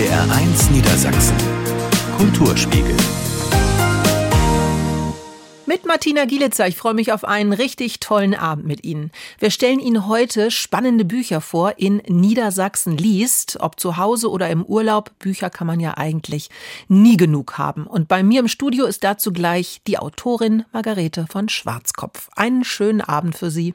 NDR1 Niedersachsen. Kulturspiegel. Mit Martina Gielitzer. Ich freue mich auf einen richtig tollen Abend mit Ihnen. Wir stellen Ihnen heute spannende Bücher vor in Niedersachsen liest. Ob zu Hause oder im Urlaub, Bücher kann man ja eigentlich nie genug haben. Und bei mir im Studio ist dazu gleich die Autorin Margarete von Schwarzkopf. Einen schönen Abend für Sie.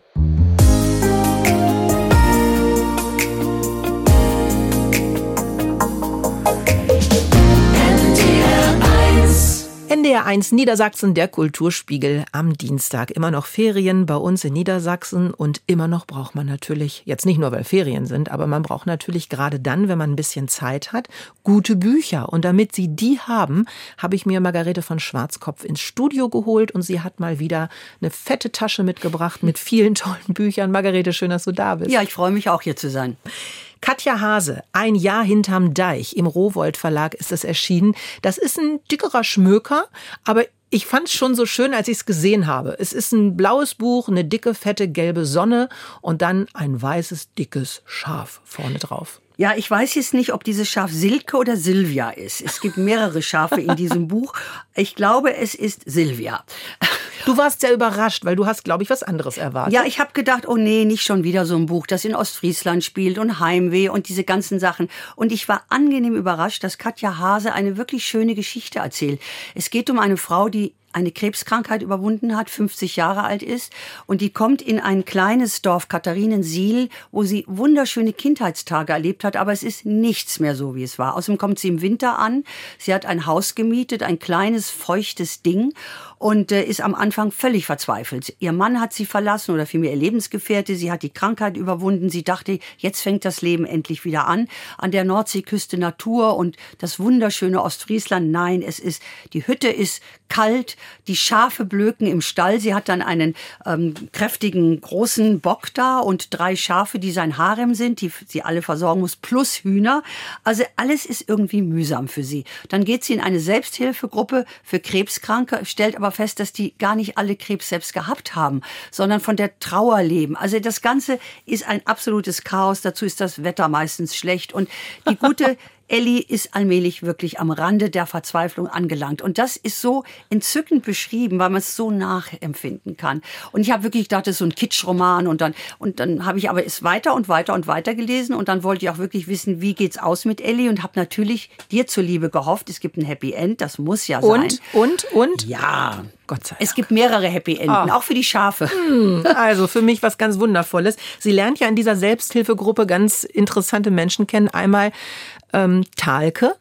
NDR1 Niedersachsen, der Kulturspiegel am Dienstag. Immer noch Ferien bei uns in Niedersachsen und immer noch braucht man natürlich, jetzt nicht nur weil Ferien sind, aber man braucht natürlich gerade dann, wenn man ein bisschen Zeit hat, gute Bücher. Und damit Sie die haben, habe ich mir Margarete von Schwarzkopf ins Studio geholt und sie hat mal wieder eine fette Tasche mitgebracht mit vielen tollen Büchern. Margarete, schön, dass du da bist. Ja, ich freue mich auch hier zu sein. Katja Hase, ein Jahr hinterm Deich. Im Rowold Verlag ist es erschienen. Das ist ein dickerer Schmöker, aber ich fand es schon so schön, als ich es gesehen habe. Es ist ein blaues Buch, eine dicke, fette, gelbe Sonne und dann ein weißes, dickes Schaf vorne drauf. Ja, ich weiß jetzt nicht, ob dieses Schaf Silke oder Silvia ist. Es gibt mehrere Schafe in diesem Buch. Ich glaube, es ist Silvia. Du warst sehr überrascht, weil du hast, glaube ich, was anderes erwartet. Ja, ich habe gedacht, oh nee, nicht schon wieder so ein Buch, das in Ostfriesland spielt und Heimweh und diese ganzen Sachen. Und ich war angenehm überrascht, dass Katja Hase eine wirklich schöne Geschichte erzählt. Es geht um eine Frau, die eine Krebskrankheit überwunden hat, 50 Jahre alt ist und die kommt in ein kleines Dorf Katharinensiel, wo sie wunderschöne Kindheitstage erlebt hat, aber es ist nichts mehr so, wie es war. Außerdem kommt sie im Winter an. Sie hat ein Haus gemietet, ein kleines feuchtes Ding und äh, ist am Anfang völlig verzweifelt. Ihr Mann hat sie verlassen oder vielmehr ihr Lebensgefährte. Sie hat die Krankheit überwunden. Sie dachte, jetzt fängt das Leben endlich wieder an. An der Nordseeküste Natur und das wunderschöne Ostfriesland. Nein, es ist, die Hütte ist kalt, die Schafe blöken im Stall. Sie hat dann einen ähm, kräftigen großen Bock da und drei Schafe, die sein Harem sind, die sie alle versorgen muss, plus Hühner. Also alles ist irgendwie mühsam für sie. Dann geht sie in eine Selbsthilfegruppe für Krebskranke, stellt aber fest, dass die gar nicht alle Krebs selbst gehabt haben, sondern von der Trauer leben. Also das Ganze ist ein absolutes Chaos. Dazu ist das Wetter meistens schlecht. Und die gute Ellie ist allmählich wirklich am Rande der Verzweiflung angelangt. Und das ist so entzückend beschrieben, weil man es so nachempfinden kann. Und ich habe wirklich gedacht, das ist so ein Kitschroman. Und dann, und dann habe ich aber es weiter und weiter und weiter gelesen. Und dann wollte ich auch wirklich wissen, wie geht's aus mit Ellie. Und habe natürlich dir zuliebe gehofft, es gibt ein Happy End. Das muss ja und, sein. Und, und, und? Ja. Gott sei Dank. Es gibt mehrere Happy Enden, oh. auch für die Schafe. Hm, also für mich was ganz Wundervolles. Sie lernt ja in dieser Selbsthilfegruppe ganz interessante Menschen kennen. Einmal ähm, Talke.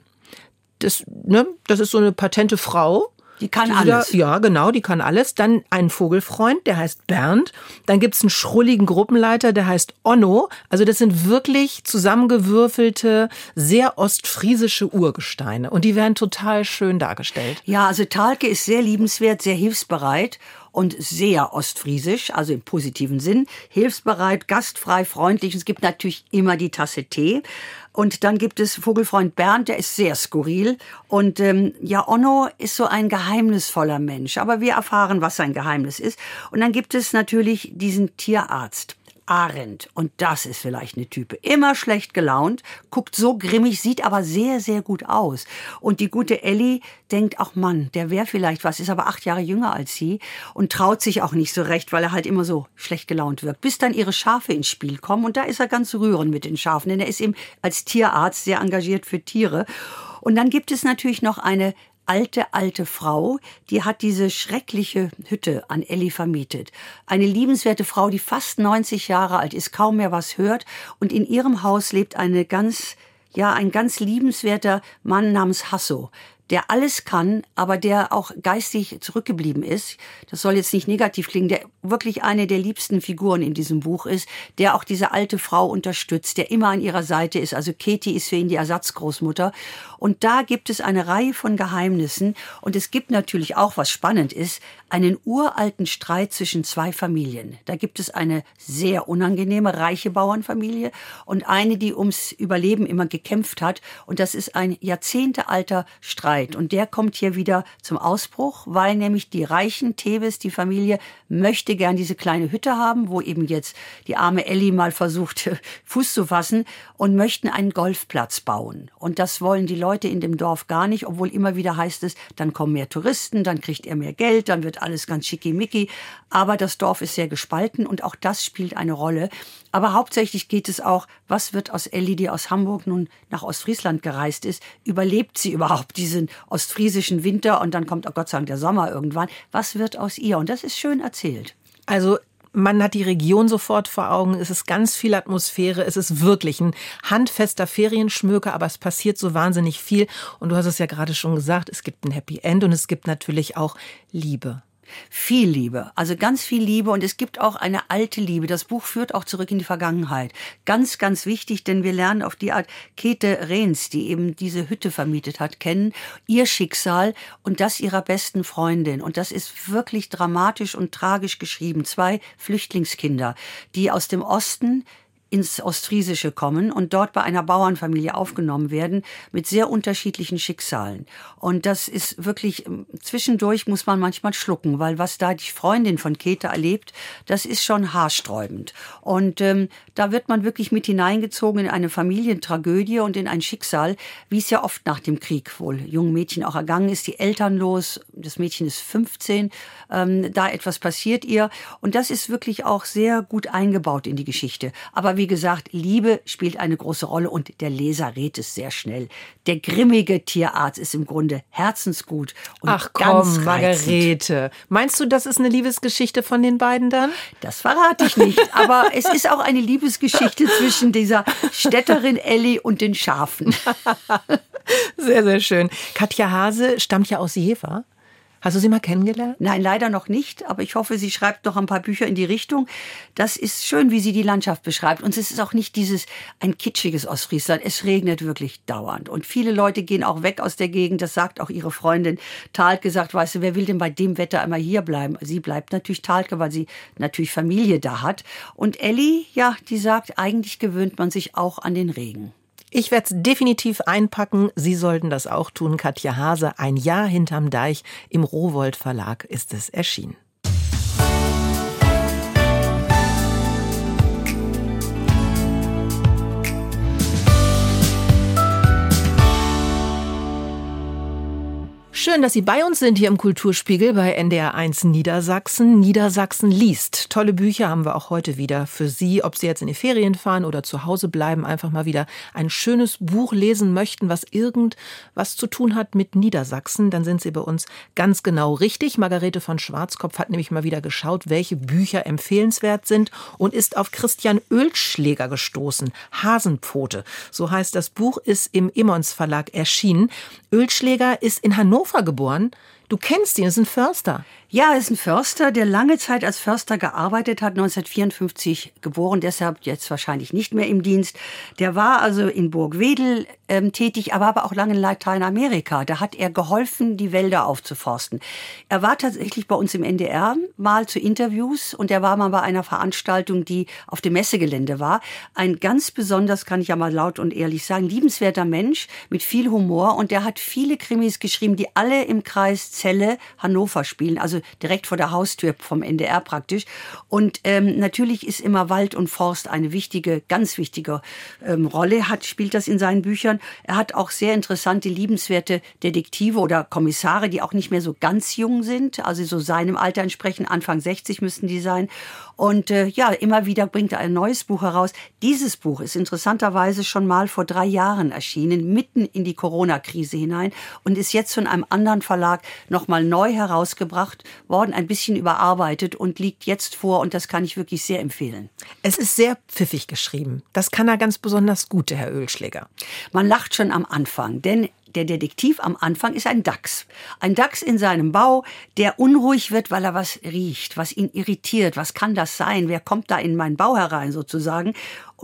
Das, ne, das ist so eine patente Frau. Die kann die alles. Da, ja, genau, die kann alles. Dann ein Vogelfreund, der heißt Bernd. Dann gibt's einen schrulligen Gruppenleiter, der heißt Onno. Also das sind wirklich zusammengewürfelte, sehr ostfriesische Urgesteine. Und die werden total schön dargestellt. Ja, also Talke ist sehr liebenswert, sehr hilfsbereit und sehr ostfriesisch, also im positiven Sinn. Hilfsbereit, gastfrei, freundlich. Es gibt natürlich immer die Tasse Tee. Und dann gibt es Vogelfreund Bernd, der ist sehr skurril. Und ähm, ja, Onno ist so ein geheimnisvoller Mensch. Aber wir erfahren, was sein Geheimnis ist. Und dann gibt es natürlich diesen Tierarzt. Arendt. Und das ist vielleicht eine Type. Immer schlecht gelaunt, guckt so grimmig, sieht aber sehr, sehr gut aus. Und die gute Ellie denkt, ach Mann, der wäre vielleicht was, ist aber acht Jahre jünger als sie und traut sich auch nicht so recht, weil er halt immer so schlecht gelaunt wirkt. Bis dann ihre Schafe ins Spiel kommen und da ist er ganz rührend mit den Schafen, denn er ist eben als Tierarzt sehr engagiert für Tiere. Und dann gibt es natürlich noch eine alte, alte Frau, die hat diese schreckliche Hütte an Ellie vermietet. Eine liebenswerte Frau, die fast 90 Jahre alt ist, kaum mehr was hört und in ihrem Haus lebt eine ganz ja, ein ganz liebenswerter Mann namens Hasso der alles kann, aber der auch geistig zurückgeblieben ist. Das soll jetzt nicht negativ klingen, der wirklich eine der liebsten Figuren in diesem Buch ist, der auch diese alte Frau unterstützt, der immer an ihrer Seite ist. Also Katie ist für ihn die Ersatzgroßmutter. Und da gibt es eine Reihe von Geheimnissen. Und es gibt natürlich auch, was spannend ist, einen uralten Streit zwischen zwei Familien. Da gibt es eine sehr unangenehme, reiche Bauernfamilie und eine, die ums Überleben immer gekämpft hat. Und das ist ein jahrzehntealter Streit. Und der kommt hier wieder zum Ausbruch, weil nämlich die reichen Teves, die Familie, möchte gern diese kleine Hütte haben, wo eben jetzt die arme Ellie mal versucht, Fuß zu fassen und möchten einen Golfplatz bauen. Und das wollen die Leute in dem Dorf gar nicht, obwohl immer wieder heißt es, dann kommen mehr Touristen, dann kriegt er mehr Geld, dann wird alles ganz schickimicki. Aber das Dorf ist sehr gespalten und auch das spielt eine Rolle. Aber hauptsächlich geht es auch, was wird aus Ellie, die aus Hamburg nun nach Ostfriesland gereist ist? Überlebt sie überhaupt diesen ostfriesischen Winter und dann kommt, oh Gott sei Dank, der Sommer irgendwann? Was wird aus ihr? Und das ist schön erzählt. Also man hat die Region sofort vor Augen. Es ist ganz viel Atmosphäre. Es ist wirklich ein handfester Ferienschmöker, aber es passiert so wahnsinnig viel. Und du hast es ja gerade schon gesagt, es gibt ein Happy End und es gibt natürlich auch Liebe. Viel Liebe, also ganz viel Liebe und es gibt auch eine alte Liebe. Das Buch führt auch zurück in die Vergangenheit. Ganz, ganz wichtig, denn wir lernen auf die Art Käthe Rehns, die eben diese Hütte vermietet hat, kennen, ihr Schicksal und das ihrer besten Freundin. Und das ist wirklich dramatisch und tragisch geschrieben. Zwei Flüchtlingskinder, die aus dem Osten ins Ostfriesische kommen und dort bei einer Bauernfamilie aufgenommen werden mit sehr unterschiedlichen Schicksalen. Und das ist wirklich, ähm, zwischendurch muss man manchmal schlucken, weil was da die Freundin von Käthe erlebt, das ist schon haarsträubend. Und ähm, da wird man wirklich mit hineingezogen in eine Familientragödie und in ein Schicksal, wie es ja oft nach dem Krieg wohl jungen Mädchen auch ergangen ist, die elternlos, das Mädchen ist 15, ähm, da etwas passiert ihr. Und das ist wirklich auch sehr gut eingebaut in die Geschichte. Aber wie wie gesagt, Liebe spielt eine große Rolle und der Leser rät es sehr schnell. Der grimmige Tierarzt ist im Grunde herzensgut und Ach ganz komm, Margarete. Meinst du, das ist eine Liebesgeschichte von den beiden dann? Das verrate ich nicht, aber es ist auch eine Liebesgeschichte zwischen dieser Städterin Ellie und den Schafen. Sehr, sehr schön. Katja Hase stammt ja aus Jever. Hast du sie mal kennengelernt? Nein, leider noch nicht, aber ich hoffe, sie schreibt noch ein paar Bücher in die Richtung. Das ist schön, wie sie die Landschaft beschreibt. Und es ist auch nicht dieses ein kitschiges Ostfriesland. Es regnet wirklich dauernd. Und viele Leute gehen auch weg aus der Gegend. Das sagt auch ihre Freundin Talke, sagt, weißt du, wer will denn bei dem Wetter einmal hier bleiben? Sie bleibt natürlich Talke, weil sie natürlich Familie da hat. Und Ellie, ja, die sagt, eigentlich gewöhnt man sich auch an den Regen. Ich werde es definitiv einpacken. Sie sollten das auch tun. Katja Hase, ein Jahr hinterm Deich. Im Rowold Verlag ist es erschienen. Schön, dass Sie bei uns sind hier im Kulturspiegel bei NDR1 Niedersachsen. Niedersachsen liest. Tolle Bücher haben wir auch heute wieder für Sie, ob Sie jetzt in die Ferien fahren oder zu Hause bleiben, einfach mal wieder ein schönes Buch lesen möchten, was irgendwas zu tun hat mit Niedersachsen, dann sind Sie bei uns ganz genau richtig. Margarete von Schwarzkopf hat nämlich mal wieder geschaut, welche Bücher empfehlenswert sind und ist auf Christian Ölschläger gestoßen. Hasenpfote. So heißt das Buch, ist im Immons Verlag erschienen. Ölschläger ist in Hannover Hannover geboren. Du kennst ihn, ist ein Förster. Ja, er ist ein Förster, der lange Zeit als Förster gearbeitet hat, 1954 geboren, deshalb jetzt wahrscheinlich nicht mehr im Dienst. Der war also in Burgwedel ähm, tätig, aber, aber auch lange in Lateinamerika. Da hat er geholfen, die Wälder aufzuforsten. Er war tatsächlich bei uns im NDR mal zu Interviews und er war mal bei einer Veranstaltung, die auf dem Messegelände war. Ein ganz besonders, kann ich ja mal laut und ehrlich sagen, liebenswerter Mensch mit viel Humor und der hat viele Krimis geschrieben, die alle im Kreis Celle Hannover spielen. Also direkt vor der Haustür vom NDR praktisch. Und ähm, natürlich ist immer Wald und Forst eine wichtige, ganz wichtige ähm, Rolle, hat, spielt das in seinen Büchern. Er hat auch sehr interessante, liebenswerte Detektive oder Kommissare, die auch nicht mehr so ganz jung sind, also so seinem Alter entsprechen, Anfang 60 müssten die sein. Und äh, ja, immer wieder bringt er ein neues Buch heraus. Dieses Buch ist interessanterweise schon mal vor drei Jahren erschienen, mitten in die Corona-Krise hinein und ist jetzt von einem anderen Verlag nochmal neu herausgebracht worden, ein bisschen überarbeitet und liegt jetzt vor und das kann ich wirklich sehr empfehlen. Es ist sehr pfiffig geschrieben. Das kann er ganz besonders gut, der Herr Ölschläger. Man lacht schon am Anfang, denn der Detektiv am Anfang ist ein Dachs. Ein Dachs in seinem Bau, der unruhig wird, weil er was riecht, was ihn irritiert. Was kann das sein? Wer kommt da in meinen Bau herein sozusagen?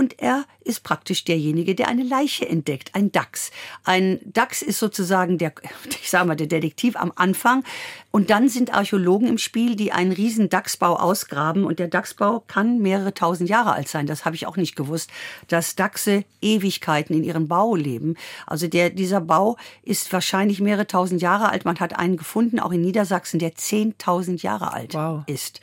Und er ist praktisch derjenige, der eine Leiche entdeckt, ein Dachs. Ein Dachs ist sozusagen der, ich sage mal, der Detektiv am Anfang und dann sind Archäologen im Spiel, die einen riesen Dachsbau ausgraben und der Dachsbau kann mehrere tausend Jahre alt sein. Das habe ich auch nicht gewusst, dass Dachse Ewigkeiten in ihrem Bau leben. Also der, dieser Bau ist wahrscheinlich mehrere tausend Jahre alt. Man hat einen gefunden, auch in Niedersachsen, der zehntausend Jahre alt wow. ist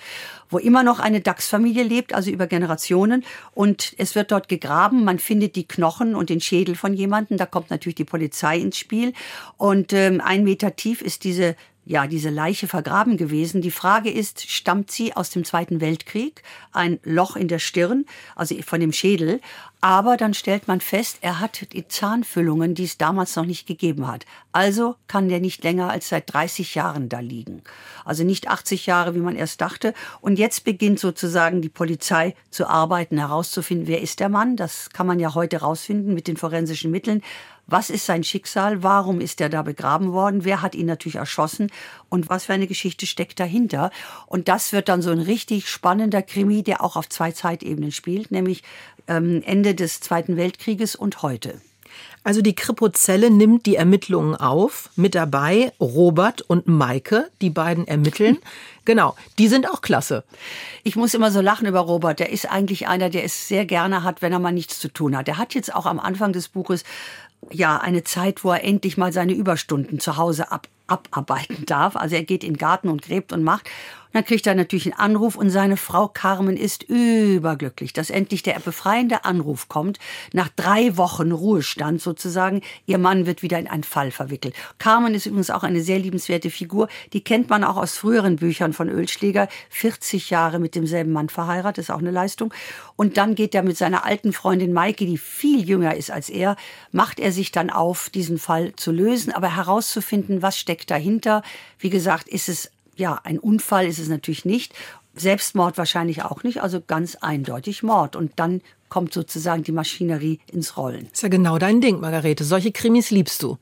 wo immer noch eine Dachsfamilie lebt, also über Generationen. Und es wird dort gegraben. Man findet die Knochen und den Schädel von jemandem. Da kommt natürlich die Polizei ins Spiel. Und ähm, ein Meter tief ist diese ja, diese Leiche vergraben gewesen. Die Frage ist, stammt sie aus dem Zweiten Weltkrieg? Ein Loch in der Stirn, also von dem Schädel. Aber dann stellt man fest, er hat die Zahnfüllungen, die es damals noch nicht gegeben hat. Also kann der nicht länger als seit 30 Jahren da liegen. Also nicht 80 Jahre, wie man erst dachte. Und jetzt beginnt sozusagen die Polizei zu arbeiten, herauszufinden, wer ist der Mann. Das kann man ja heute herausfinden mit den forensischen Mitteln. Was ist sein Schicksal? Warum ist er da begraben worden? Wer hat ihn natürlich erschossen? Und was für eine Geschichte steckt dahinter? Und das wird dann so ein richtig spannender Krimi, der auch auf zwei Zeitebenen spielt, nämlich ähm, Ende des Zweiten Weltkrieges und heute. Also die Kripozelle nimmt die Ermittlungen auf. Mit dabei Robert und Maike, die beiden ermitteln. Genau, die sind auch klasse. Ich muss immer so lachen über Robert. Der ist eigentlich einer, der es sehr gerne hat, wenn er mal nichts zu tun hat. Der hat jetzt auch am Anfang des Buches ja eine Zeit, wo er endlich mal seine Überstunden zu Hause ab, abarbeiten darf. Also er geht in den Garten und gräbt und macht. Dann kriegt er natürlich einen Anruf und seine Frau Carmen ist überglücklich, dass endlich der befreiende Anruf kommt. Nach drei Wochen Ruhestand sozusagen, ihr Mann wird wieder in einen Fall verwickelt. Carmen ist übrigens auch eine sehr liebenswerte Figur. Die kennt man auch aus früheren Büchern von Ölschläger. 40 Jahre mit demselben Mann verheiratet, ist auch eine Leistung. Und dann geht er mit seiner alten Freundin Maike, die viel jünger ist als er, macht er sich dann auf, diesen Fall zu lösen, aber herauszufinden, was steckt dahinter. Wie gesagt, ist es ja, ein Unfall ist es natürlich nicht. Selbstmord wahrscheinlich auch nicht, also ganz eindeutig Mord. Und dann kommt sozusagen die Maschinerie ins Rollen. Ist ja genau dein Ding, Margarete. Solche Krimis liebst du.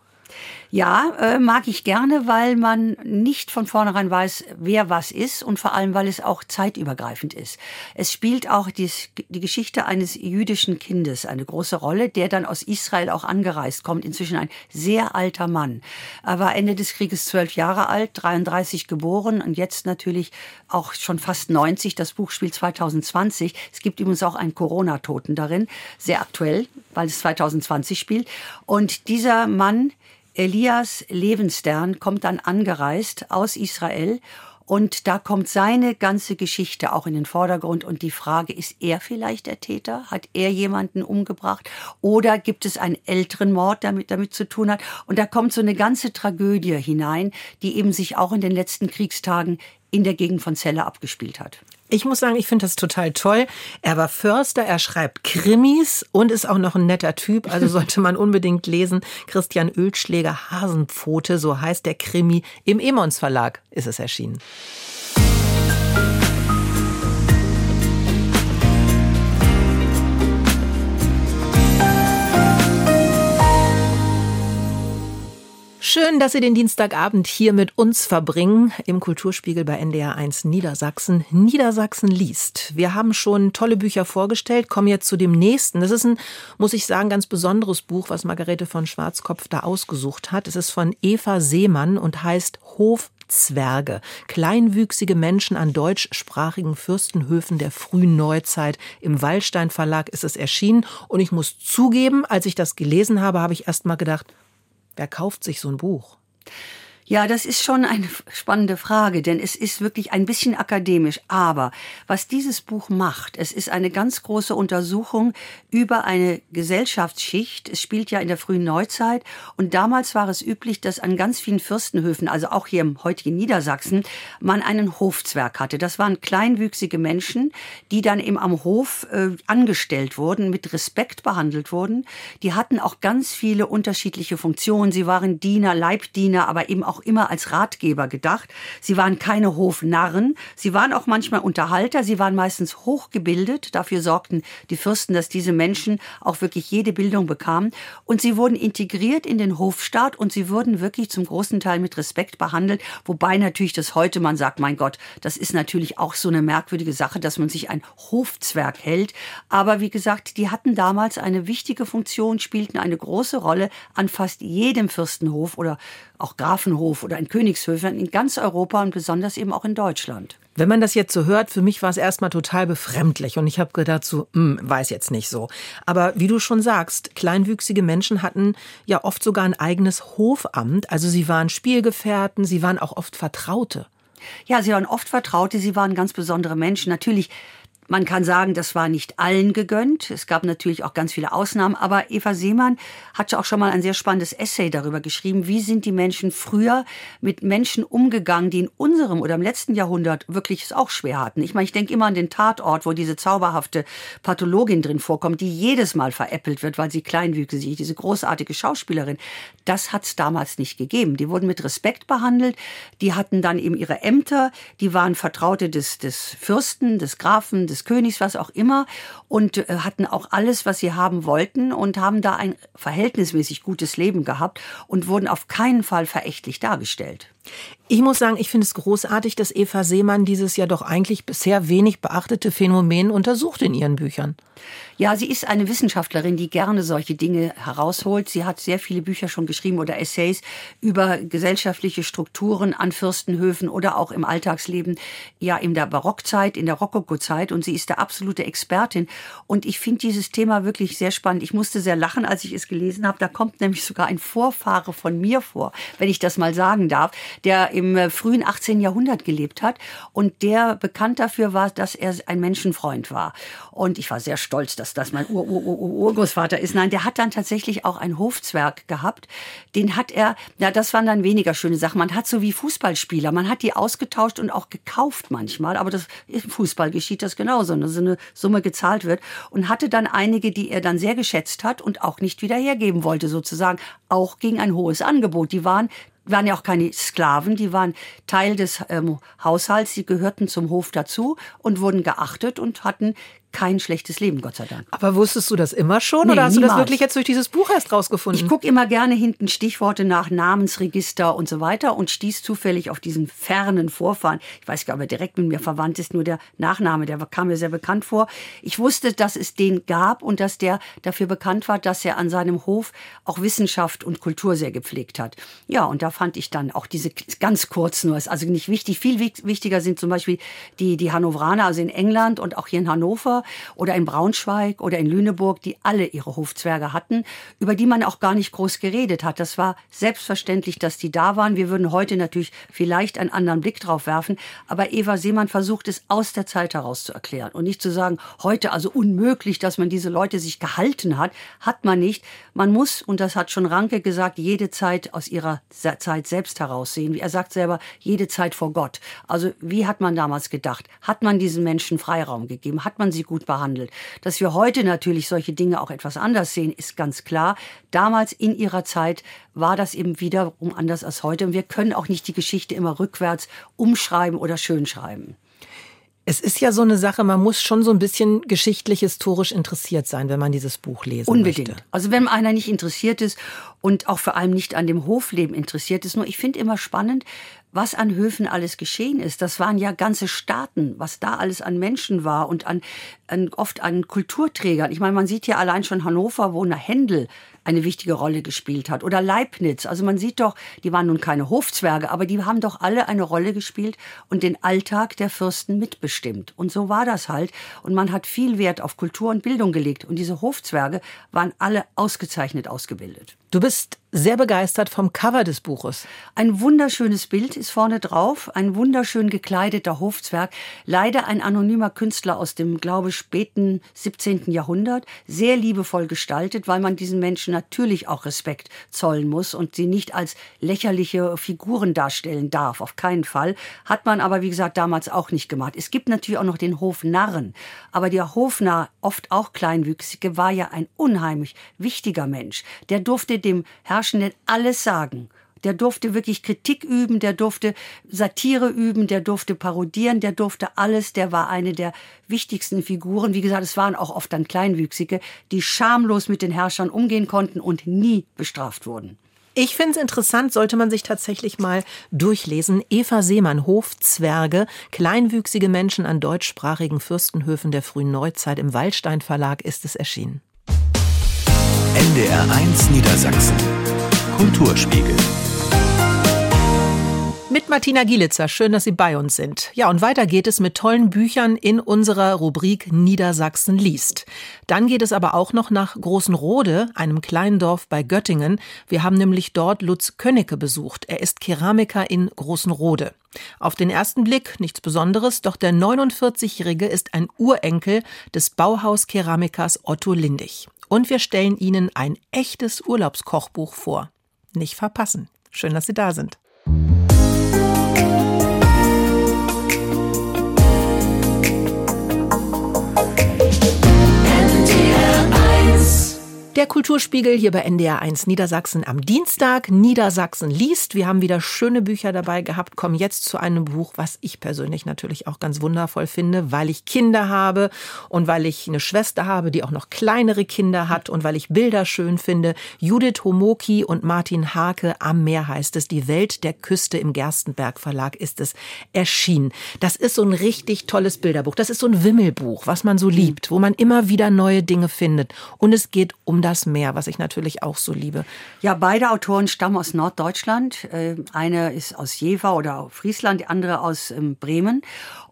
Ja, äh, mag ich gerne, weil man nicht von vornherein weiß, wer was ist und vor allem, weil es auch zeitübergreifend ist. Es spielt auch die, die Geschichte eines jüdischen Kindes eine große Rolle, der dann aus Israel auch angereist kommt, inzwischen ein sehr alter Mann. Er war Ende des Krieges zwölf Jahre alt, 33 geboren und jetzt natürlich auch schon fast 90. Das Buch spielt 2020. Es gibt übrigens auch einen Corona-Toten darin, sehr aktuell, weil es 2020 spielt. Und dieser Mann, Elias Lebensstern kommt dann angereist aus Israel und da kommt seine ganze Geschichte auch in den Vordergrund und die Frage, ist er vielleicht der Täter? Hat er jemanden umgebracht? Oder gibt es einen älteren Mord, der damit, damit zu tun hat? Und da kommt so eine ganze Tragödie hinein, die eben sich auch in den letzten Kriegstagen in der Gegend von Celle abgespielt hat. Ich muss sagen, ich finde das total toll. Er war Förster, er schreibt Krimis und ist auch noch ein netter Typ. Also sollte man unbedingt lesen. Christian Ölschläger Hasenpfote, so heißt der Krimi. Im Emons Verlag ist es erschienen. Schön, dass Sie den Dienstagabend hier mit uns verbringen im Kulturspiegel bei NDR 1 Niedersachsen. Niedersachsen liest. Wir haben schon tolle Bücher vorgestellt, kommen jetzt zu dem nächsten. Das ist ein, muss ich sagen, ganz besonderes Buch, was Margarete von Schwarzkopf da ausgesucht hat. Es ist von Eva Seemann und heißt Hofzwerge. Kleinwüchsige Menschen an deutschsprachigen Fürstenhöfen der frühen Neuzeit. Im Wallstein Verlag ist es erschienen. Und ich muss zugeben, als ich das gelesen habe, habe ich erst mal gedacht, Wer kauft sich so ein Buch? Ja, das ist schon eine spannende Frage, denn es ist wirklich ein bisschen akademisch. Aber was dieses Buch macht, es ist eine ganz große Untersuchung über eine Gesellschaftsschicht. Es spielt ja in der frühen Neuzeit und damals war es üblich, dass an ganz vielen Fürstenhöfen, also auch hier im heutigen Niedersachsen, man einen Hofzwerg hatte. Das waren kleinwüchsige Menschen, die dann eben am Hof äh, angestellt wurden, mit Respekt behandelt wurden. Die hatten auch ganz viele unterschiedliche Funktionen. Sie waren Diener, Leibdiener, aber eben auch auch immer als Ratgeber gedacht. Sie waren keine Hofnarren. Sie waren auch manchmal Unterhalter. Sie waren meistens hochgebildet. Dafür sorgten die Fürsten, dass diese Menschen auch wirklich jede Bildung bekamen. Und sie wurden integriert in den Hofstaat und sie wurden wirklich zum großen Teil mit Respekt behandelt. Wobei natürlich das heute man sagt, mein Gott, das ist natürlich auch so eine merkwürdige Sache, dass man sich ein Hofzwerg hält. Aber wie gesagt, die hatten damals eine wichtige Funktion, spielten eine große Rolle an fast jedem Fürstenhof oder auch Grafenhof oder in Königshöfen in ganz Europa und besonders eben auch in Deutschland. Wenn man das jetzt so hört, für mich war es erstmal total befremdlich und ich habe gedacht so, hm, weiß jetzt nicht so. Aber wie du schon sagst, kleinwüchsige Menschen hatten ja oft sogar ein eigenes Hofamt, also sie waren Spielgefährten, sie waren auch oft Vertraute. Ja, sie waren oft Vertraute, sie waren ganz besondere Menschen. Natürlich man kann sagen, das war nicht allen gegönnt. Es gab natürlich auch ganz viele Ausnahmen. Aber Eva Seemann hatte auch schon mal ein sehr spannendes Essay darüber geschrieben. Wie sind die Menschen früher mit Menschen umgegangen, die in unserem oder im letzten Jahrhundert wirklich es auch schwer hatten? Ich meine, ich denke immer an den Tatort, wo diese zauberhafte Pathologin drin vorkommt, die jedes Mal veräppelt wird, weil sie kleinwüchsig ist, diese großartige Schauspielerin. Das hat es damals nicht gegeben. Die wurden mit Respekt behandelt. Die hatten dann eben ihre Ämter. Die waren Vertraute des, des Fürsten, des Grafen, des des Königs, was auch immer, und äh, hatten auch alles, was sie haben wollten und haben da ein verhältnismäßig gutes Leben gehabt und wurden auf keinen Fall verächtlich dargestellt. Ich muss sagen, ich finde es großartig, dass Eva Seemann dieses ja doch eigentlich bisher wenig beachtete Phänomen untersucht in ihren Büchern. Ja, sie ist eine Wissenschaftlerin, die gerne solche Dinge herausholt. Sie hat sehr viele Bücher schon geschrieben oder Essays über gesellschaftliche Strukturen an Fürstenhöfen oder auch im Alltagsleben, ja in der Barockzeit, in der Rokokozeit. Und sie ist der absolute Expertin. Und ich finde dieses Thema wirklich sehr spannend. Ich musste sehr lachen, als ich es gelesen habe. Da kommt nämlich sogar ein Vorfahre von mir vor, wenn ich das mal sagen darf, der im äh, frühen 18. Jahrhundert gelebt hat und der bekannt dafür war, dass er ein Menschenfreund war. Und ich war sehr stolz, dass das mein Ur -Ur -Ur Urgroßvater ist. Nein, der hat dann tatsächlich auch einen Hofzwerg gehabt. Den hat er, na, das waren dann weniger schöne Sachen. Man hat so wie Fußballspieler, man hat die ausgetauscht und auch gekauft manchmal. Aber das, im Fußball geschieht das genauso, dass so eine Summe gezahlt wird. Und hatte dann einige, die er dann sehr geschätzt hat und auch nicht wieder hergeben wollte, sozusagen. Auch gegen ein hohes Angebot. Die waren waren ja auch keine Sklaven, die waren Teil des ähm, Haushalts, sie gehörten zum Hof dazu und wurden geachtet und hatten kein schlechtes Leben, Gott sei Dank. Aber wusstest du das immer schon nee, oder hast niemals. du das wirklich jetzt durch dieses Buch erst rausgefunden? Ich gucke immer gerne hinten Stichworte nach Namensregister und so weiter und stieß zufällig auf diesen fernen Vorfahren. Ich weiß gar nicht, ob er direkt mit mir verwandt ist, nur der Nachname, der kam mir sehr bekannt vor. Ich wusste, dass es den gab und dass der dafür bekannt war, dass er an seinem Hof auch Wissenschaft und Kultur sehr gepflegt hat. Ja, und da fand ich dann auch diese ganz kurz nur, also nicht wichtig, viel wichtiger sind zum Beispiel die, die Hannoveraner, also in England und auch hier in Hannover oder in Braunschweig oder in Lüneburg, die alle ihre Hofzwerge hatten, über die man auch gar nicht groß geredet hat. Das war selbstverständlich, dass die da waren. Wir würden heute natürlich vielleicht einen anderen Blick drauf werfen, aber Eva Seemann versucht es aus der Zeit heraus zu erklären und nicht zu sagen, heute also unmöglich, dass man diese Leute sich gehalten hat, hat man nicht. Man muss, und das hat schon Ranke gesagt, jede Zeit aus ihrer Zeit selbst heraussehen. Er sagt selber, jede Zeit vor Gott. Also wie hat man damals gedacht? Hat man diesen Menschen Freiraum gegeben? Hat man sie gut gut behandelt. Dass wir heute natürlich solche Dinge auch etwas anders sehen, ist ganz klar. Damals in ihrer Zeit war das eben wiederum anders als heute. Und wir können auch nicht die Geschichte immer rückwärts umschreiben oder schönschreiben. Es ist ja so eine Sache, man muss schon so ein bisschen geschichtlich, historisch interessiert sein, wenn man dieses Buch lesen Unbedingt. möchte. Also wenn einer nicht interessiert ist und auch vor allem nicht an dem Hofleben interessiert ist, nur ich finde immer spannend, was an Höfen alles geschehen ist. Das waren ja ganze Staaten, was da alles an Menschen war und an, an oft an Kulturträgern. Ich meine, man sieht ja allein schon Hannover, wo eine Händel eine wichtige Rolle gespielt hat. Oder Leibniz. Also man sieht doch, die waren nun keine Hofzwerge, aber die haben doch alle eine Rolle gespielt und den Alltag der Fürsten mitbestimmt. Und so war das halt. Und man hat viel Wert auf Kultur und Bildung gelegt. Und diese Hofzwerge waren alle ausgezeichnet ausgebildet. Du bist sehr begeistert vom Cover des Buches. Ein wunderschönes Bild ist vorne drauf, ein wunderschön gekleideter Hofzwerg, leider ein anonymer Künstler aus dem, glaube ich, späten 17. Jahrhundert, sehr liebevoll gestaltet, weil man diesen Menschen natürlich auch Respekt zollen muss und sie nicht als lächerliche Figuren darstellen darf, auf keinen Fall. Hat man aber, wie gesagt, damals auch nicht gemacht. Es gibt natürlich auch noch den Hofnarren, aber der Hofnarr, oft auch Kleinwüchsige, war ja ein unheimlich wichtiger Mensch. Der durfte dem Herrschenden alles sagen Der durfte wirklich Kritik üben, der durfte Satire üben, der durfte parodieren, der durfte alles. Der war eine der wichtigsten Figuren. Wie gesagt, es waren auch oft dann Kleinwüchsige, die schamlos mit den Herrschern umgehen konnten und nie bestraft wurden. Ich finde es interessant, sollte man sich tatsächlich mal durchlesen. Eva Seemann, Hofzwerge, kleinwüchsige Menschen an deutschsprachigen Fürstenhöfen der frühen Neuzeit im Waldstein Verlag ist es erschienen. NDR 1 Niedersachsen. Kulturspiegel. Mit Martina Gielitzer. Schön, dass Sie bei uns sind. Ja, und weiter geht es mit tollen Büchern in unserer Rubrik Niedersachsen liest. Dann geht es aber auch noch nach Großenrode, einem kleinen Dorf bei Göttingen. Wir haben nämlich dort Lutz Könnecke besucht. Er ist Keramiker in Großenrode. Auf den ersten Blick nichts Besonderes, doch der 49-Jährige ist ein Urenkel des Bauhauskeramikers Otto Lindig. Und wir stellen Ihnen ein echtes Urlaubskochbuch vor. Nicht verpassen. Schön, dass Sie da sind. Der Kulturspiegel hier bei NDR1 Niedersachsen am Dienstag. Niedersachsen liest. Wir haben wieder schöne Bücher dabei gehabt. Kommen jetzt zu einem Buch, was ich persönlich natürlich auch ganz wundervoll finde, weil ich Kinder habe und weil ich eine Schwester habe, die auch noch kleinere Kinder hat und weil ich Bilder schön finde. Judith Homoki und Martin Hake am Meer heißt es. Die Welt der Küste im Gerstenberg Verlag ist es erschienen. Das ist so ein richtig tolles Bilderbuch. Das ist so ein Wimmelbuch, was man so liebt, wo man immer wieder neue Dinge findet. Und es geht um das Meer, was ich natürlich auch so liebe. Ja, beide Autoren stammen aus Norddeutschland. Äh, eine ist aus Jever oder Friesland, die andere aus ähm, Bremen.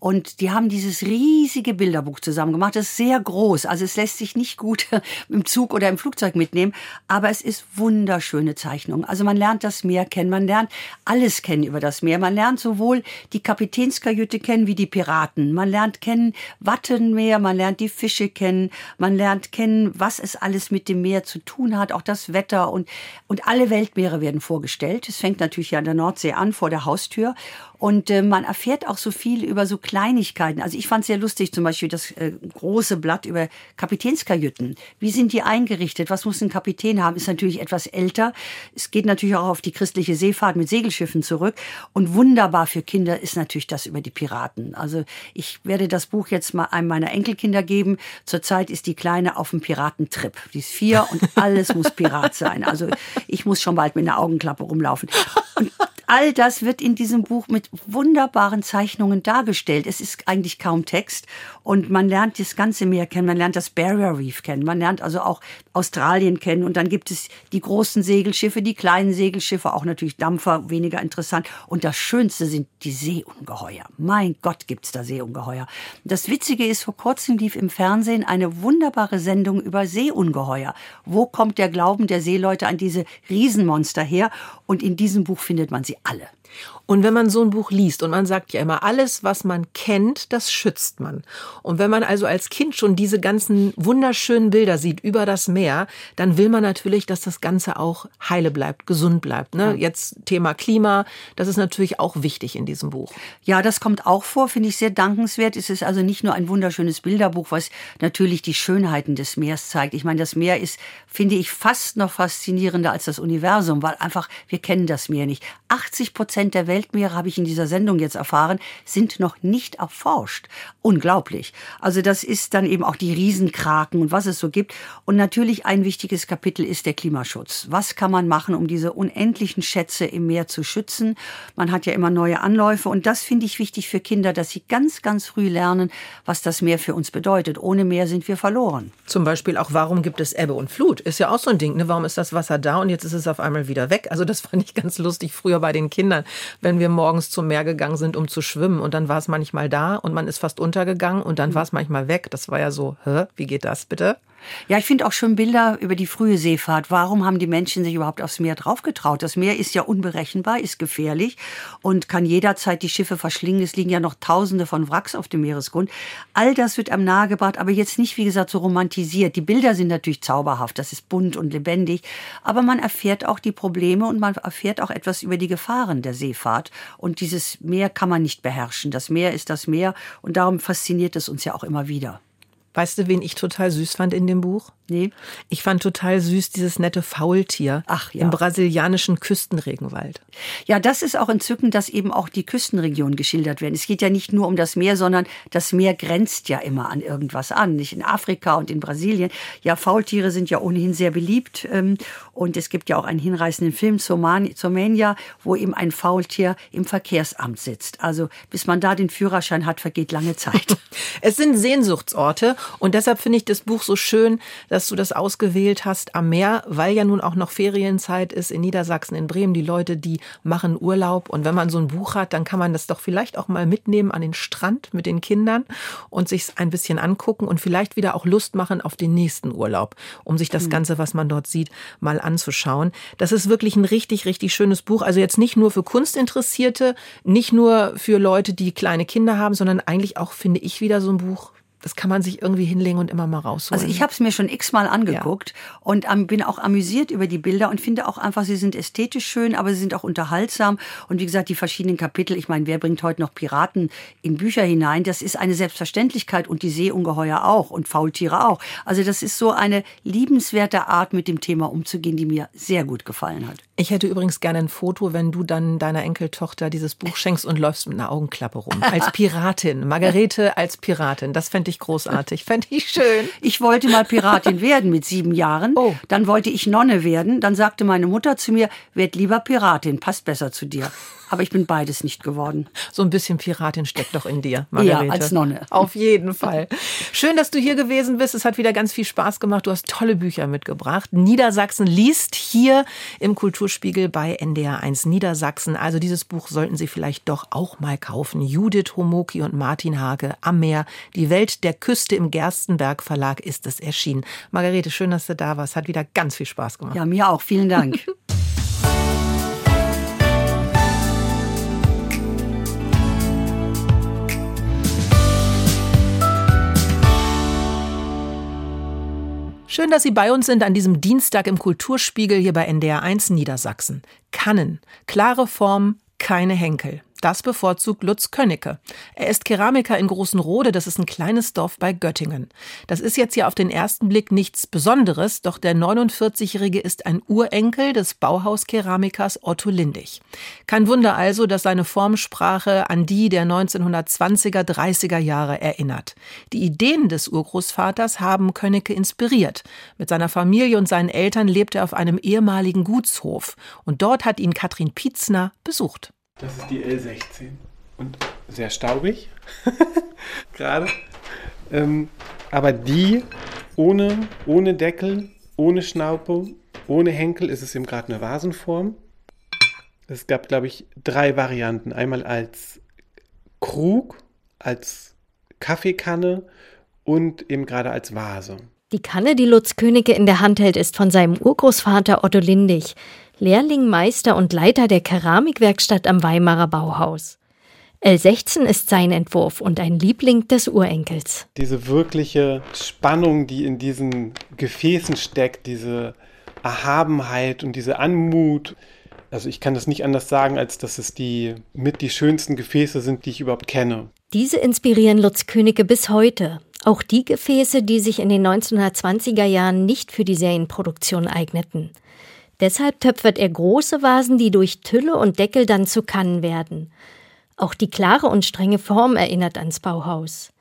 Und die haben dieses riesige Bilderbuch zusammen gemacht. Das ist sehr groß. Also es lässt sich nicht gut im Zug oder im Flugzeug mitnehmen. Aber es ist wunderschöne Zeichnung. Also man lernt das Meer kennen. Man lernt alles kennen über das Meer. Man lernt sowohl die Kapitänskajüte kennen wie die Piraten. Man lernt kennen Wattenmeer. Man lernt die Fische kennen. Man lernt kennen, was es alles mit dem Meer zu tun hat. Auch das Wetter und, und alle Weltmeere werden vorgestellt. Es fängt natürlich an der Nordsee an, vor der Haustür. Und äh, man erfährt auch so viel über so Kleinigkeiten. Also ich fand es sehr lustig, zum Beispiel das äh, große Blatt über Kapitänskajüten. Wie sind die eingerichtet? Was muss ein Kapitän haben? Ist natürlich etwas älter. Es geht natürlich auch auf die christliche Seefahrt mit Segelschiffen zurück. Und wunderbar für Kinder ist natürlich das über die Piraten. Also ich werde das Buch jetzt mal einem meiner Enkelkinder geben. Zurzeit ist die Kleine auf dem Piratentrip. Die ist vier und alles muss Pirat sein. Also ich muss schon bald mit einer Augenklappe rumlaufen. Und all das wird in diesem Buch mit wunderbaren Zeichnungen dargestellt. Es ist eigentlich kaum Text und man lernt das ganze Meer kennen. Man lernt das Barrier Reef kennen. Man lernt also auch Australien kennen und dann gibt es die großen Segelschiffe, die kleinen Segelschiffe, auch natürlich Dampfer, weniger interessant. Und das Schönste sind die Seeungeheuer. Mein Gott, gibt's da Seeungeheuer. Das Witzige ist, vor kurzem lief im Fernsehen eine wunderbare Sendung über Seeungeheuer. Wo kommt der Glauben der Seeleute an diese Riesenmonster her? Und in diesem Buch findet man sie alle. Und wenn man so ein Buch liest und man sagt ja immer, alles, was man kennt, das schützt man. Und wenn man also als Kind schon diese ganzen wunderschönen Bilder sieht über das Meer, dann will man natürlich, dass das Ganze auch heile bleibt, gesund bleibt. Ne? Jetzt Thema Klima, das ist natürlich auch wichtig in diesem Buch. Ja, das kommt auch vor, finde ich sehr dankenswert. Es ist also nicht nur ein wunderschönes Bilderbuch, was natürlich die Schönheiten des Meeres zeigt. Ich meine, das Meer ist, finde ich, fast noch faszinierender als das Universum, weil einfach, wir kennen das Meer nicht. 80 Prozent der Welt Weltmeere, habe ich in dieser Sendung jetzt erfahren, sind noch nicht erforscht. Unglaublich. Also das ist dann eben auch die Riesenkraken und was es so gibt. Und natürlich ein wichtiges Kapitel ist der Klimaschutz. Was kann man machen, um diese unendlichen Schätze im Meer zu schützen? Man hat ja immer neue Anläufe und das finde ich wichtig für Kinder, dass sie ganz, ganz früh lernen, was das Meer für uns bedeutet. Ohne Meer sind wir verloren. Zum Beispiel auch, warum gibt es Ebbe und Flut? Ist ja auch so ein Ding. Ne? Warum ist das Wasser da und jetzt ist es auf einmal wieder weg? Also das fand ich ganz lustig früher bei den Kindern wenn wir morgens zum Meer gegangen sind, um zu schwimmen. Und dann war es manchmal da und man ist fast untergegangen und dann mhm. war es manchmal weg. Das war ja so, hä, wie geht das bitte? Ja, ich finde auch schon Bilder über die frühe Seefahrt. Warum haben die Menschen sich überhaupt aufs Meer draufgetraut? Das Meer ist ja unberechenbar, ist gefährlich und kann jederzeit die Schiffe verschlingen. Es liegen ja noch Tausende von Wracks auf dem Meeresgrund. All das wird einem nahegebracht, aber jetzt nicht, wie gesagt, so romantisiert. Die Bilder sind natürlich zauberhaft, das ist bunt und lebendig, aber man erfährt auch die Probleme und man erfährt auch etwas über die Gefahren der Seefahrt. Und dieses Meer kann man nicht beherrschen. Das Meer ist das Meer und darum fasziniert es uns ja auch immer wieder. Weißt du, wen ich total süß fand in dem Buch? Nee. Ich fand total süß dieses nette Faultier Ach, ja. im brasilianischen Küstenregenwald. Ja, das ist auch entzückend, dass eben auch die Küstenregionen geschildert werden. Es geht ja nicht nur um das Meer, sondern das Meer grenzt ja immer an irgendwas an. Nicht in Afrika und in Brasilien. Ja, Faultiere sind ja ohnehin sehr beliebt. ähm, Und es gibt ja auch einen hinreißenden Film zur Mania, wo eben ein Faultier im Verkehrsamt sitzt. Also bis man da den Führerschein hat, vergeht lange Zeit. Es sind Sehnsuchtsorte und deshalb finde ich das Buch so schön, dass du das ausgewählt hast am Meer, weil ja nun auch noch Ferienzeit ist in Niedersachsen, in Bremen. Die Leute, die machen Urlaub und wenn man so ein Buch hat, dann kann man das doch vielleicht auch mal mitnehmen an den Strand mit den Kindern und sich ein bisschen angucken und vielleicht wieder auch Lust machen auf den nächsten Urlaub, um sich das Ganze, was man dort sieht, mal anzuschauen. Das ist wirklich ein richtig, richtig schönes Buch. Also jetzt nicht nur für Kunstinteressierte, nicht nur für Leute, die kleine Kinder haben, sondern eigentlich auch, finde ich, wieder so ein Buch. Das kann man sich irgendwie hinlegen und immer mal rausholen. Also ich habe es mir schon x-mal angeguckt und ähm, bin auch amüsiert über die Bilder und finde auch einfach, sie sind ästhetisch schön, aber sie sind auch unterhaltsam. Und wie gesagt, die verschiedenen Kapitel, ich meine, wer bringt heute noch Piraten in Bücher hinein? Das ist eine Selbstverständlichkeit und die Seeungeheuer auch und Faultiere auch. Also das ist so eine liebenswerte Art, mit dem Thema umzugehen, die mir sehr gut gefallen hat. Ich hätte übrigens gerne ein Foto, wenn du dann deiner Enkeltochter dieses Buch schenkst und läufst mit einer Augenklappe rum. Als Piratin. Margarete als Piratin. Das fände ich großartig. Fände ich schön. Ich wollte mal Piratin werden mit sieben Jahren. Oh. Dann wollte ich Nonne werden. Dann sagte meine Mutter zu mir, werd lieber Piratin, passt besser zu dir. Aber ich bin beides nicht geworden. So ein bisschen Piratin steckt doch in dir, Margarete. als Nonne. Auf jeden Fall. Schön, dass du hier gewesen bist. Es hat wieder ganz viel Spaß gemacht. Du hast tolle Bücher mitgebracht. Niedersachsen liest hier im Kulturspiegel bei NDR1 Niedersachsen. Also dieses Buch sollten Sie vielleicht doch auch mal kaufen. Judith Homoki und Martin Hage am Meer. Die Welt der Küste im Gerstenberg Verlag ist es erschienen. Margarete, schön, dass du da warst. Hat wieder ganz viel Spaß gemacht. Ja, mir auch. Vielen Dank. Schön, dass Sie bei uns sind an diesem Dienstag im Kulturspiegel hier bei NDR1 Niedersachsen. Kannen, klare Form, keine Henkel. Das bevorzugt Lutz Könnecke. Er ist Keramiker in Großenrode, das ist ein kleines Dorf bei Göttingen. Das ist jetzt hier auf den ersten Blick nichts Besonderes, doch der 49-Jährige ist ein Urenkel des Bauhauskeramikers Otto Lindig. Kein Wunder also, dass seine Formsprache an die der 1920er, 30er Jahre erinnert. Die Ideen des Urgroßvaters haben Könnecke inspiriert. Mit seiner Familie und seinen Eltern lebt er auf einem ehemaligen Gutshof und dort hat ihn Katrin Pietzner besucht. Das ist die L16. Und sehr staubig. Gerade. Ähm, aber die ohne, ohne Deckel, ohne Schnaupe, ohne Henkel ist es eben gerade eine Vasenform. Es gab, glaube ich, drei Varianten. Einmal als Krug, als Kaffeekanne und eben gerade als Vase. Die Kanne, die Lutz Königke in der Hand hält, ist von seinem Urgroßvater Otto Lindig, Lehrling, Meister und Leiter der Keramikwerkstatt am Weimarer Bauhaus. L16 ist sein Entwurf und ein Liebling des Urenkels. Diese wirkliche Spannung, die in diesen Gefäßen steckt, diese Erhabenheit und diese Anmut. Also ich kann das nicht anders sagen, als dass es die mit die schönsten Gefäße sind, die ich überhaupt kenne. Diese inspirieren Lutz Königke bis heute. Auch die Gefäße, die sich in den 1920er Jahren nicht für die Serienproduktion eigneten. Deshalb töpfert er große Vasen, die durch Tülle und Deckel dann zu Kannen werden. Auch die klare und strenge Form erinnert ans Bauhaus.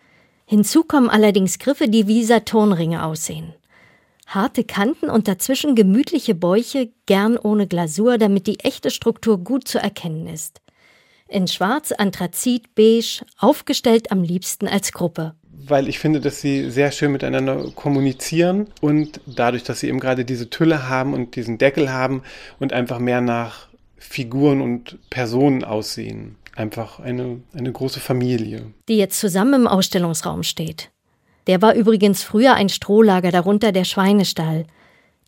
Hinzu kommen allerdings Griffe, die wie Saturnringe aussehen. Harte Kanten und dazwischen gemütliche Bäuche, gern ohne Glasur, damit die echte Struktur gut zu erkennen ist. In Schwarz, Anthrazit, Beige, aufgestellt am liebsten als Gruppe weil ich finde, dass sie sehr schön miteinander kommunizieren und dadurch, dass sie eben gerade diese Tülle haben und diesen Deckel haben und einfach mehr nach Figuren und Personen aussehen. Einfach eine, eine große Familie. Die jetzt zusammen im Ausstellungsraum steht. Der war übrigens früher ein Strohlager, darunter der Schweinestall.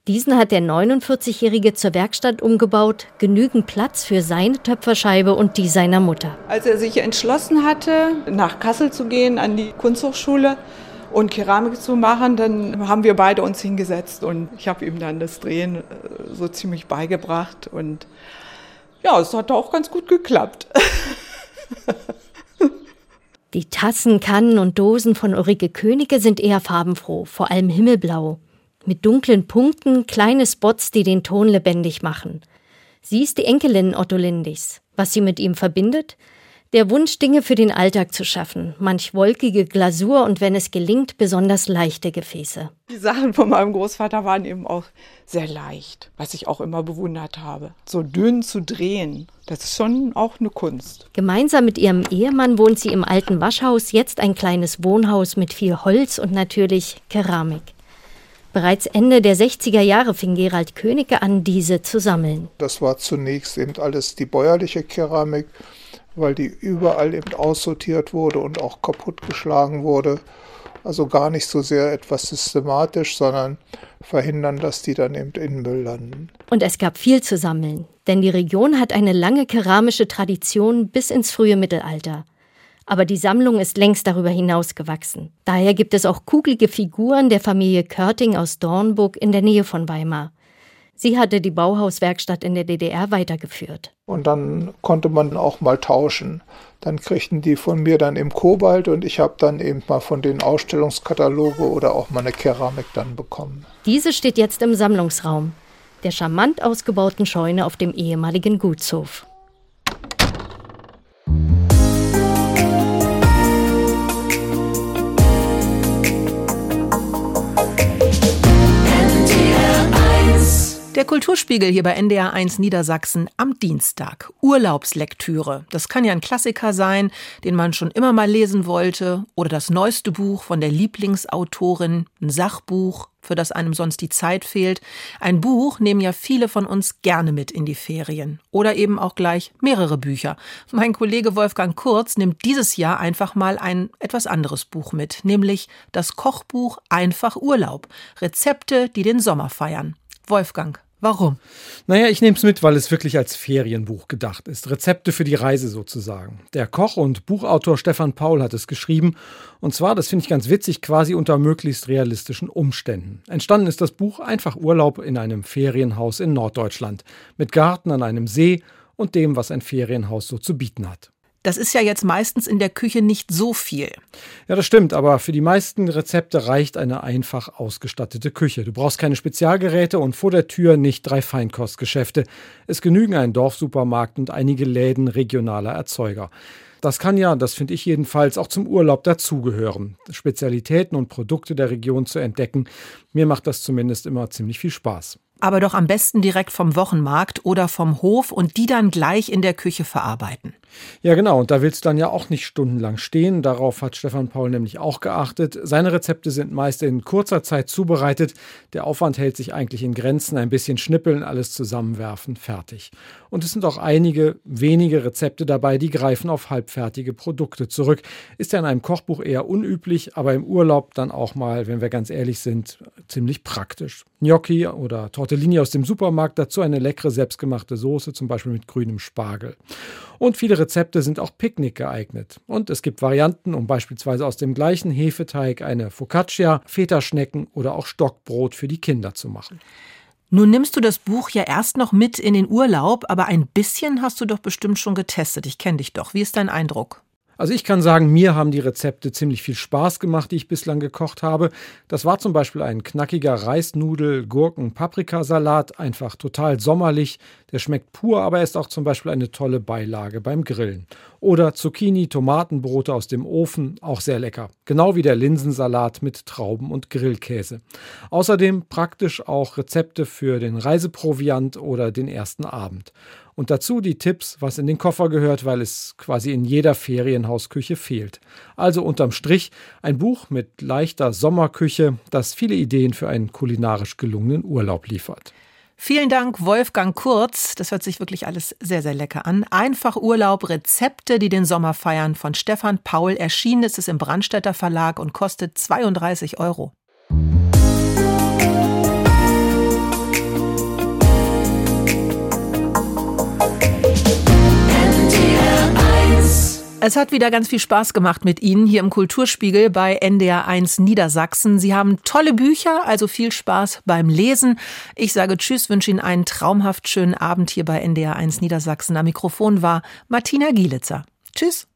Diesen hat der 49-Jährige zur Werkstatt umgebaut, genügend Platz für seine Töpferscheibe und die seiner Mutter. Als er sich entschlossen hatte, nach Kassel zu gehen an die Kunsthochschule und Keramik zu machen, dann haben wir beide uns hingesetzt und ich habe ihm dann das Drehen äh, so ziemlich beigebracht und ja, es hat auch ganz gut geklappt. Die Tassen, Kannen und Dosen von Ulrike Könige sind eher farbenfroh, vor allem himmelblau. Mit dunklen Punkten, kleine Spots, die den Ton lebendig machen. Sie ist die Enkelin Otto Lindichs. Was sie mit ihm verbindet? Der Wunsch, Dinge für den Alltag zu schaffen, manch wolkige Glasur und wenn es gelingt, besonders leichte Gefäße. Die Sachen von meinem Großvater waren eben auch sehr leicht, was ich auch immer bewundert habe. So dünn zu drehen, das ist schon auch eine Kunst. Gemeinsam mit ihrem Ehemann wohnt sie im alten Waschhaus, jetzt ein kleines Wohnhaus mit viel Holz und natürlich Keramik. Bereits Ende der 60er Jahre fing Gerald Königke an, diese zu sammeln. Das war zunächst eben alles die bäuerliche Keramik weil die überall eben aussortiert wurde und auch kaputtgeschlagen wurde. Also gar nicht so sehr etwas systematisch, sondern verhindern, dass die dann eben in Müll landen. Und es gab viel zu sammeln, denn die Region hat eine lange keramische Tradition bis ins frühe Mittelalter. Aber die Sammlung ist längst darüber hinaus gewachsen. Daher gibt es auch kugelige Figuren der Familie Körting aus Dornburg in der Nähe von Weimar. Sie hatte die Bauhauswerkstatt in der DDR weitergeführt. Und dann konnte man auch mal tauschen. Dann kriegten die von mir dann im Kobalt und ich habe dann eben mal von den Ausstellungskataloge oder auch mal eine Keramik dann bekommen. Diese steht jetzt im Sammlungsraum, der charmant ausgebauten Scheune auf dem ehemaligen Gutshof. Der Kulturspiegel hier bei NDR1 Niedersachsen am Dienstag. Urlaubslektüre. Das kann ja ein Klassiker sein, den man schon immer mal lesen wollte, oder das neueste Buch von der Lieblingsautorin, ein Sachbuch, für das einem sonst die Zeit fehlt. Ein Buch nehmen ja viele von uns gerne mit in die Ferien. Oder eben auch gleich mehrere Bücher. Mein Kollege Wolfgang Kurz nimmt dieses Jahr einfach mal ein etwas anderes Buch mit, nämlich das Kochbuch Einfach Urlaub. Rezepte, die den Sommer feiern. Wolfgang, Warum? Naja, ich nehme es mit, weil es wirklich als Ferienbuch gedacht ist. Rezepte für die Reise sozusagen. Der Koch und Buchautor Stefan Paul hat es geschrieben. Und zwar, das finde ich ganz witzig, quasi unter möglichst realistischen Umständen. Entstanden ist das Buch einfach Urlaub in einem Ferienhaus in Norddeutschland. Mit Garten an einem See und dem, was ein Ferienhaus so zu bieten hat. Das ist ja jetzt meistens in der Küche nicht so viel. Ja, das stimmt, aber für die meisten Rezepte reicht eine einfach ausgestattete Küche. Du brauchst keine Spezialgeräte und vor der Tür nicht drei Feinkostgeschäfte. Es genügen ein Dorfsupermarkt und einige Läden regionaler Erzeuger. Das kann ja, das finde ich jedenfalls, auch zum Urlaub dazugehören. Spezialitäten und Produkte der Region zu entdecken. Mir macht das zumindest immer ziemlich viel Spaß aber doch am besten direkt vom Wochenmarkt oder vom Hof und die dann gleich in der Küche verarbeiten. Ja, genau. Und da willst du dann ja auch nicht stundenlang stehen. Darauf hat Stefan Paul nämlich auch geachtet. Seine Rezepte sind meist in kurzer Zeit zubereitet. Der Aufwand hält sich eigentlich in Grenzen. Ein bisschen schnippeln, alles zusammenwerfen, fertig. Und es sind auch einige wenige Rezepte dabei, die greifen auf halbfertige Produkte zurück. Ist ja in einem Kochbuch eher unüblich, aber im Urlaub dann auch mal, wenn wir ganz ehrlich sind, ziemlich praktisch. Gnocchi oder Tortellini aus dem Supermarkt, dazu eine leckere selbstgemachte Soße, zum Beispiel mit grünem Spargel. Und viele Rezepte sind auch Picknick geeignet. Und es gibt Varianten, um beispielsweise aus dem gleichen Hefeteig eine Focaccia, Feta-Schnecken oder auch Stockbrot für die Kinder zu machen. Nun nimmst du das Buch ja erst noch mit in den Urlaub, aber ein bisschen hast du doch bestimmt schon getestet. Ich kenne dich doch. Wie ist dein Eindruck? Also ich kann sagen, mir haben die Rezepte ziemlich viel Spaß gemacht, die ich bislang gekocht habe. Das war zum Beispiel ein knackiger Reisnudel, Gurken, Paprikasalat, einfach total sommerlich. Der schmeckt pur, aber er ist auch zum Beispiel eine tolle Beilage beim Grillen. Oder Zucchini, Tomatenbrote aus dem Ofen, auch sehr lecker. Genau wie der Linsensalat mit Trauben und Grillkäse. Außerdem praktisch auch Rezepte für den Reiseproviant oder den ersten Abend. Und dazu die Tipps, was in den Koffer gehört, weil es quasi in jeder Ferienhausküche fehlt. Also unterm Strich ein Buch mit leichter Sommerküche, das viele Ideen für einen kulinarisch gelungenen Urlaub liefert. Vielen Dank, Wolfgang Kurz. Das hört sich wirklich alles sehr, sehr lecker an. Einfach Urlaub, Rezepte, die den Sommer feiern, von Stefan Paul. Erschienen ist es im Brandstätter Verlag und kostet 32 Euro. Es hat wieder ganz viel Spaß gemacht mit Ihnen hier im Kulturspiegel bei NDR1 Niedersachsen. Sie haben tolle Bücher, also viel Spaß beim Lesen. Ich sage Tschüss, wünsche Ihnen einen traumhaft schönen Abend hier bei NDR1 Niedersachsen. Am Mikrofon war Martina Gielitzer. Tschüss.